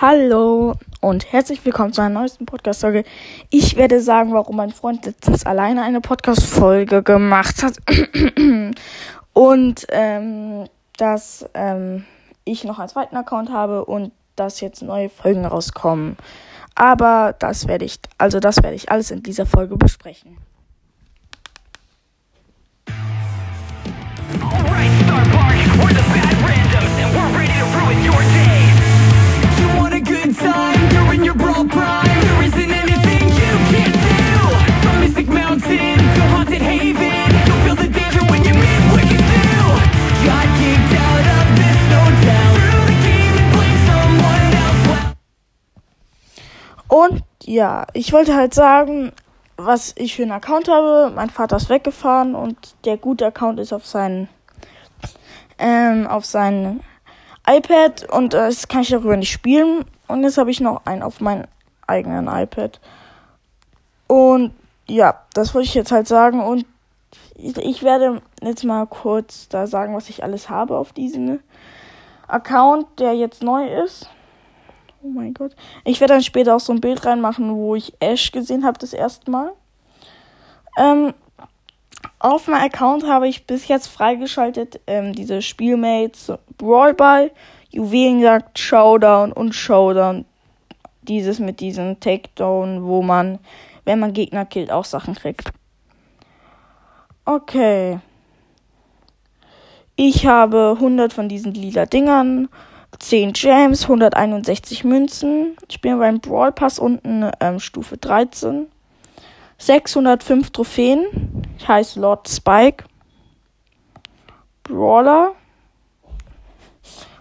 Hallo und herzlich willkommen zu einer neuesten Podcast-Folge. Ich werde sagen, warum mein Freund letztens alleine eine Podcast-Folge gemacht hat. und ähm, dass ähm, ich noch einen zweiten Account habe und dass jetzt neue Folgen rauskommen. Aber das werde ich, also das werde ich alles in dieser Folge besprechen. Und ja, ich wollte halt sagen, was ich für einen Account habe. Mein Vater ist weggefahren und der gute Account ist auf seinen ähm, auf sein iPad und äh, das kann ich darüber nicht spielen. Und jetzt habe ich noch einen auf meinem eigenen iPad. Und ja, das wollte ich jetzt halt sagen. Und ich werde jetzt mal kurz da sagen, was ich alles habe auf diesem Account, der jetzt neu ist. Oh mein Gott. Ich werde dann später auch so ein Bild reinmachen, wo ich Ash gesehen habe das erste Mal. Ähm, auf meinem Account habe ich bis jetzt freigeschaltet ähm, diese Spielmates Brawlball, Juwelenjagd, Showdown und Showdown. Dieses mit diesem Takedown, wo man, wenn man Gegner killt, auch Sachen kriegt. Okay. Ich habe 100 von diesen lila Dingern, 10 Gems, 161 Münzen. Ich bin beim Brawl Pass unten ähm, Stufe 13. 605 Trophäen. Ich heiße Lord Spike. Brawler.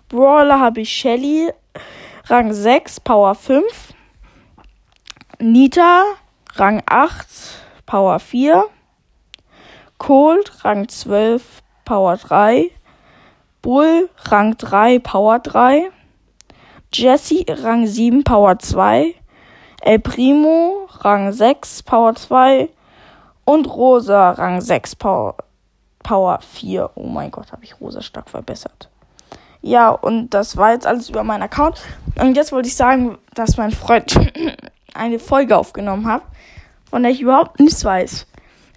Brawler habe ich Shelly. Rang 6, Power 5. Nita, Rang 8, Power 4. Cold, Rang 12, Power 3. Bull, Rang 3, Power 3. Jesse, Rang 7, Power 2. El Primo, Rang 6, Power 2. Und Rosa, Rang 6, Power, Power 4. Oh mein Gott, habe ich Rosa stark verbessert. Ja, und das war jetzt alles über meinen Account. Und jetzt wollte ich sagen, dass mein Freund eine Folge aufgenommen hat, von der ich überhaupt nichts weiß.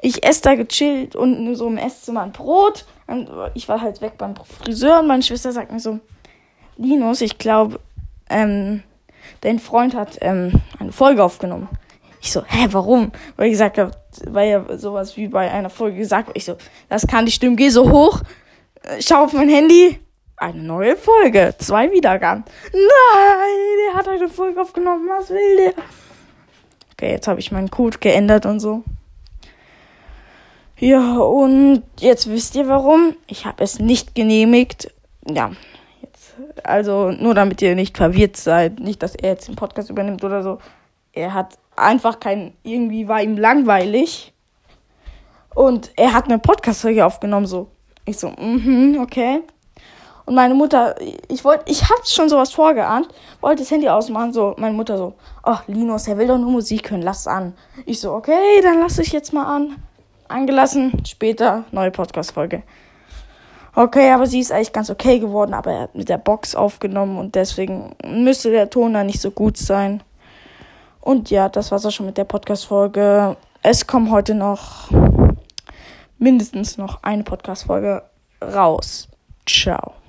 Ich esse da gechillt und so im Esszimmer ein Brot. Und ich war halt weg beim Friseur und meine Schwester sagt mir so, Linus, ich glaube, ähm, dein Freund hat ähm, eine Folge aufgenommen. Ich so, hä, warum? Weil ich gesagt habe, weil ja sowas wie bei einer Folge gesagt Ich so, das kann nicht stimmen, geh so hoch, äh, schau auf mein Handy, eine neue Folge, zwei Wiedergaben. Nein, der hat eine Folge aufgenommen, was will der? Okay, jetzt habe ich meinen Code geändert und so. Ja, und jetzt wisst ihr warum. Ich habe es nicht genehmigt. Ja, also nur damit ihr nicht verwirrt seid. Nicht, dass er jetzt den Podcast übernimmt oder so. Er hat einfach kein, irgendwie war ihm langweilig. Und er hat eine Podcast-Folge aufgenommen, so. Ich so, mhm, okay. Und meine Mutter, ich wollte, ich hab's schon sowas vorgeahnt, wollte das Handy ausmachen, so, meine Mutter so, ach, Linus, er will doch nur Musik hören, lass an. Ich so, okay, dann lass ich jetzt mal an. Angelassen, später, neue Podcast-Folge. Okay, aber sie ist eigentlich ganz okay geworden, aber er hat mit der Box aufgenommen und deswegen müsste der Ton da nicht so gut sein. Und ja, das war's auch schon mit der Podcast-Folge. Es kommt heute noch mindestens noch eine Podcast-Folge raus. Ciao.